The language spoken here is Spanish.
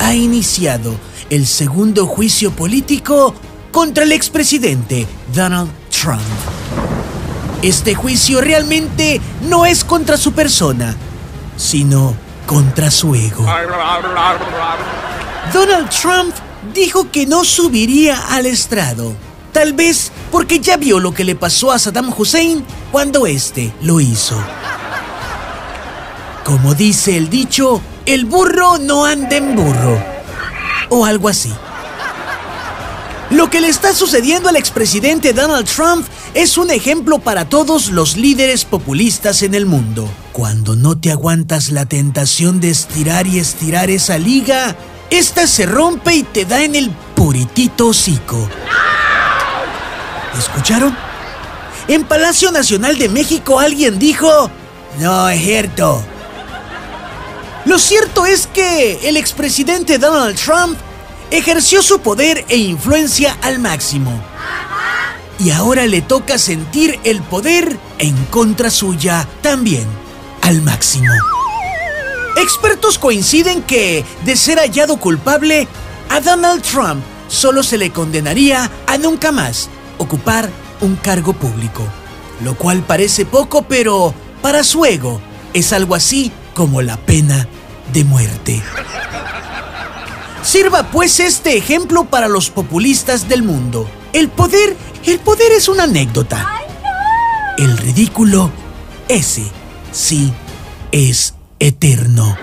ha iniciado el segundo juicio político contra el expresidente Donald Trump. Este juicio realmente no es contra su persona, sino contra su ego. Donald Trump dijo que no subiría al estrado, tal vez porque ya vio lo que le pasó a Saddam Hussein cuando éste lo hizo. Como dice el dicho, el burro no anda en burro. O algo así. Lo que le está sucediendo al expresidente Donald Trump es un ejemplo para todos los líderes populistas en el mundo. Cuando no te aguantas la tentación de estirar y estirar esa liga, esta se rompe y te da en el puritito hocico. ¿Escucharon? En Palacio Nacional de México alguien dijo, no es cierto. Lo cierto es que el expresidente Donald Trump ejerció su poder e influencia al máximo. Y ahora le toca sentir el poder en contra suya también, al máximo. Expertos coinciden que, de ser hallado culpable, a Donald Trump solo se le condenaría a nunca más ocupar un cargo público. Lo cual parece poco, pero para su ego es algo así como la pena de muerte. Sirva pues este ejemplo para los populistas del mundo. El poder, el poder es una anécdota. El ridículo, ese sí es eterno.